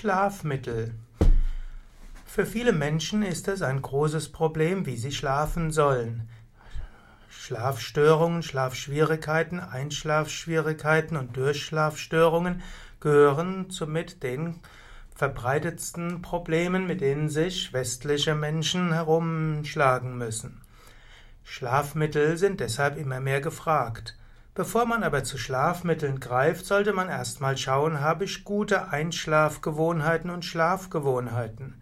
Schlafmittel. Für viele Menschen ist es ein großes Problem, wie sie schlafen sollen. Schlafstörungen, Schlafschwierigkeiten, Einschlafschwierigkeiten und Durchschlafstörungen gehören zu mit den verbreitetsten Problemen, mit denen sich westliche Menschen herumschlagen müssen. Schlafmittel sind deshalb immer mehr gefragt. Bevor man aber zu Schlafmitteln greift, sollte man erstmal schauen, habe ich gute Einschlafgewohnheiten und Schlafgewohnheiten.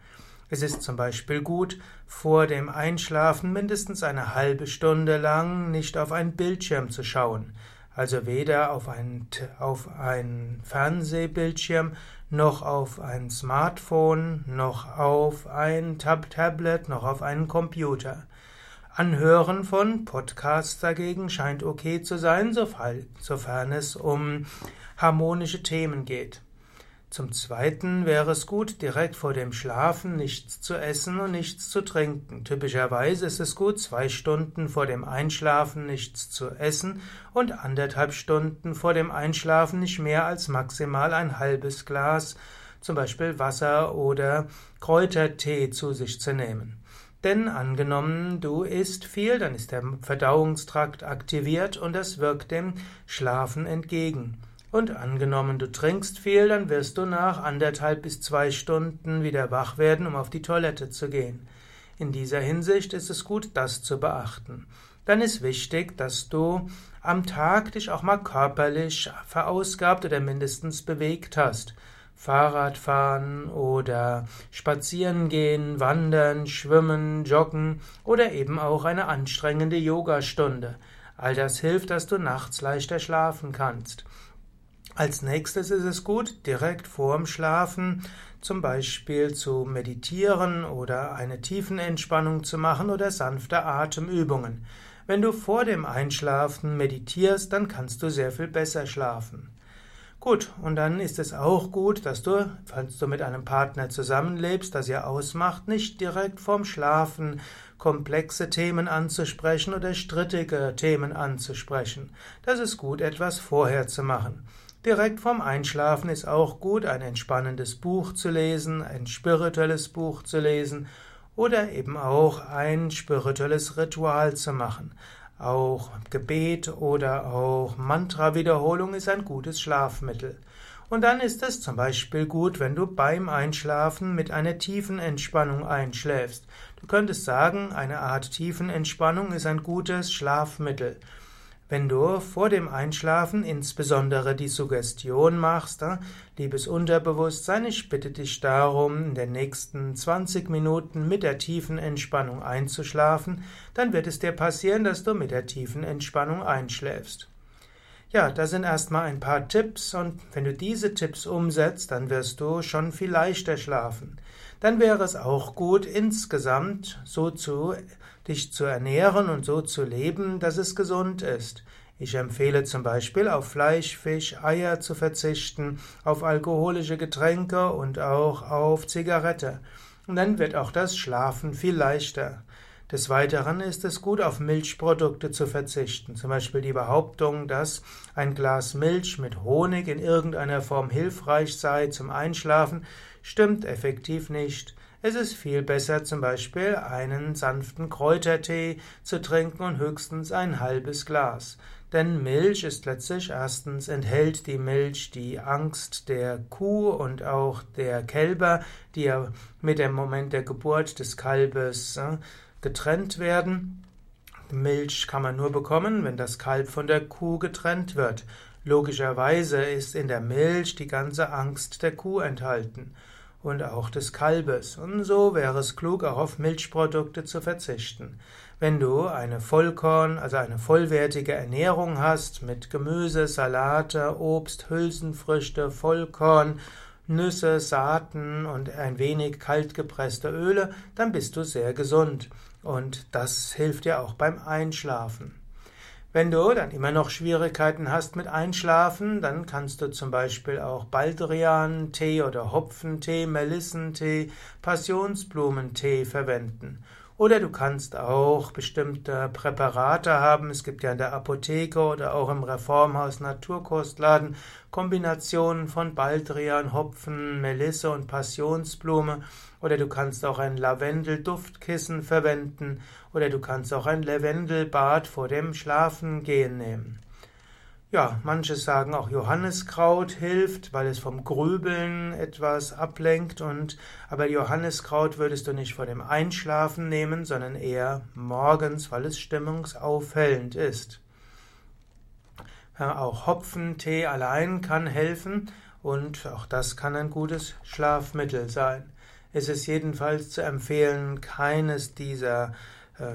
Es ist zum Beispiel gut, vor dem Einschlafen mindestens eine halbe Stunde lang nicht auf einen Bildschirm zu schauen. Also weder auf ein, auf ein Fernsehbildschirm, noch auf ein Smartphone, noch auf ein Tab Tablet, noch auf einen Computer. Anhören von Podcasts dagegen scheint okay zu sein, sofern es um harmonische Themen geht. Zum Zweiten wäre es gut, direkt vor dem Schlafen nichts zu essen und nichts zu trinken. Typischerweise ist es gut, zwei Stunden vor dem Einschlafen nichts zu essen und anderthalb Stunden vor dem Einschlafen nicht mehr als maximal ein halbes Glas, zum Beispiel Wasser oder Kräutertee zu sich zu nehmen. Denn angenommen, du isst viel, dann ist der Verdauungstrakt aktiviert und das wirkt dem Schlafen entgegen. Und angenommen, du trinkst viel, dann wirst du nach anderthalb bis zwei Stunden wieder wach werden, um auf die Toilette zu gehen. In dieser Hinsicht ist es gut, das zu beachten. Dann ist wichtig, dass du am Tag dich auch mal körperlich verausgabt oder mindestens bewegt hast. Fahrradfahren oder spazieren gehen, wandern, schwimmen, joggen oder eben auch eine anstrengende Yogastunde. All das hilft, dass du nachts leichter schlafen kannst. Als nächstes ist es gut, direkt vorm Schlafen zum Beispiel zu meditieren oder eine Tiefenentspannung zu machen oder sanfte Atemübungen. Wenn du vor dem Einschlafen meditierst, dann kannst du sehr viel besser schlafen. Gut, und dann ist es auch gut, dass du, falls du mit einem Partner zusammenlebst, das ihr ausmacht, nicht direkt vorm Schlafen komplexe Themen anzusprechen oder strittige Themen anzusprechen. Das ist gut, etwas vorher zu machen. Direkt vorm Einschlafen ist auch gut, ein entspannendes Buch zu lesen, ein spirituelles Buch zu lesen oder eben auch ein spirituelles Ritual zu machen. Auch Gebet oder auch Mantra-Wiederholung ist ein gutes Schlafmittel. Und dann ist es zum Beispiel gut, wenn du beim Einschlafen mit einer tiefen Entspannung einschläfst. Du könntest sagen, eine Art tiefen Entspannung ist ein gutes Schlafmittel. Wenn du vor dem Einschlafen insbesondere die Suggestion machst, liebes Unterbewusstsein, ich bitte dich darum, in den nächsten 20 Minuten mit der tiefen Entspannung einzuschlafen, dann wird es dir passieren, dass du mit der tiefen Entspannung einschläfst. Ja, das sind erstmal ein paar Tipps und wenn du diese Tipps umsetzt, dann wirst du schon viel leichter schlafen. Dann wäre es auch gut, insgesamt so zu dich zu ernähren und so zu leben, dass es gesund ist. Ich empfehle zum Beispiel auf Fleisch, Fisch, Eier zu verzichten, auf alkoholische Getränke und auch auf Zigarette. Und dann wird auch das Schlafen viel leichter. Des Weiteren ist es gut, auf Milchprodukte zu verzichten. Zum Beispiel die Behauptung, dass ein Glas Milch mit Honig in irgendeiner Form hilfreich sei zum Einschlafen, stimmt effektiv nicht. Es ist viel besser, zum Beispiel einen sanften Kräutertee zu trinken und höchstens ein halbes Glas. Denn Milch ist letztlich erstens enthält die Milch die Angst der Kuh und auch der Kälber, die ja mit dem Moment der Geburt des Kalbes äh, getrennt werden. Milch kann man nur bekommen, wenn das Kalb von der Kuh getrennt wird. Logischerweise ist in der Milch die ganze Angst der Kuh enthalten und auch des Kalbes. Und so wäre es klug, auch auf Milchprodukte zu verzichten. Wenn du eine Vollkorn, also eine vollwertige Ernährung hast mit Gemüse, Salate, Obst, Hülsenfrüchte, Vollkorn, Nüsse, Saaten und ein wenig kaltgepresste Öle, dann bist du sehr gesund. Und das hilft dir auch beim Einschlafen. Wenn du dann immer noch Schwierigkeiten hast mit Einschlafen, dann kannst du zum Beispiel auch Baldrian-Tee oder Hopfentee, Melissentee, Passionsblumentee verwenden. Oder du kannst auch bestimmte Präparate haben. Es gibt ja in der Apotheke oder auch im Reformhaus Naturkostladen Kombinationen von Baldrian, Hopfen, Melisse und Passionsblume. Oder du kannst auch ein Lavendel-Duftkissen verwenden. Oder du kannst auch ein Lavendelbad vor dem Schlafengehen nehmen. Ja, manche sagen auch Johanniskraut hilft, weil es vom Grübeln etwas ablenkt und aber Johanniskraut würdest du nicht vor dem Einschlafen nehmen, sondern eher morgens, weil es stimmungsaufhellend ist. Auch Hopfentee allein kann helfen und auch das kann ein gutes Schlafmittel sein. Es ist jedenfalls zu empfehlen, keines dieser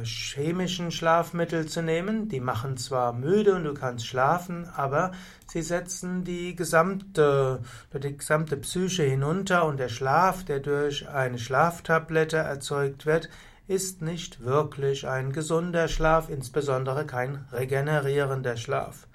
chemischen Schlafmittel zu nehmen. Die machen zwar müde und du kannst schlafen, aber sie setzen die gesamte, die gesamte Psyche hinunter und der Schlaf, der durch eine Schlaftablette erzeugt wird, ist nicht wirklich ein gesunder Schlaf, insbesondere kein regenerierender Schlaf.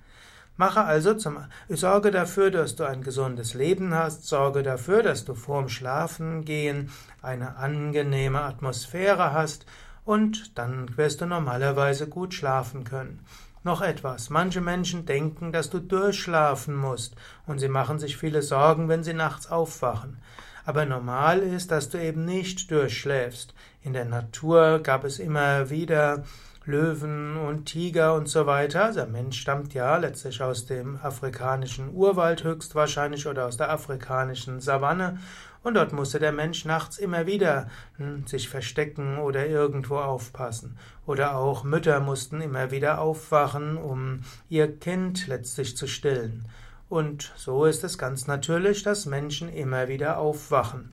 Mache also zum, sorge dafür, dass du ein gesundes Leben hast, sorge dafür, dass du vorm Schlafengehen eine angenehme Atmosphäre hast und dann wirst du normalerweise gut schlafen können. Noch etwas. Manche Menschen denken, dass du durchschlafen musst und sie machen sich viele Sorgen, wenn sie nachts aufwachen. Aber normal ist, dass du eben nicht durchschläfst. In der Natur gab es immer wieder Löwen und Tiger und so weiter. Also der Mensch stammt ja letztlich aus dem afrikanischen Urwald höchstwahrscheinlich oder aus der afrikanischen Savanne und dort musste der Mensch nachts immer wieder hm, sich verstecken oder irgendwo aufpassen. Oder auch Mütter mussten immer wieder aufwachen, um ihr Kind letztlich zu stillen. Und so ist es ganz natürlich, dass Menschen immer wieder aufwachen.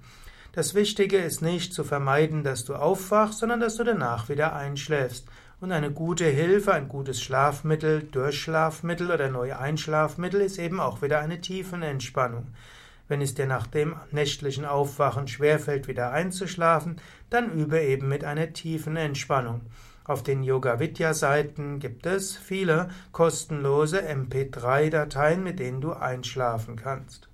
Das Wichtige ist nicht zu vermeiden, dass du aufwachst, sondern dass du danach wieder einschläfst. Und eine gute Hilfe, ein gutes Schlafmittel, Durchschlafmittel oder neue Einschlafmittel ist eben auch wieder eine Tiefenentspannung. Wenn es dir nach dem nächtlichen Aufwachen schwerfällt, wieder einzuschlafen, dann übe eben mit einer tiefen Entspannung. Auf den Yoga Vidya Seiten gibt es viele kostenlose MP3 Dateien, mit denen du einschlafen kannst.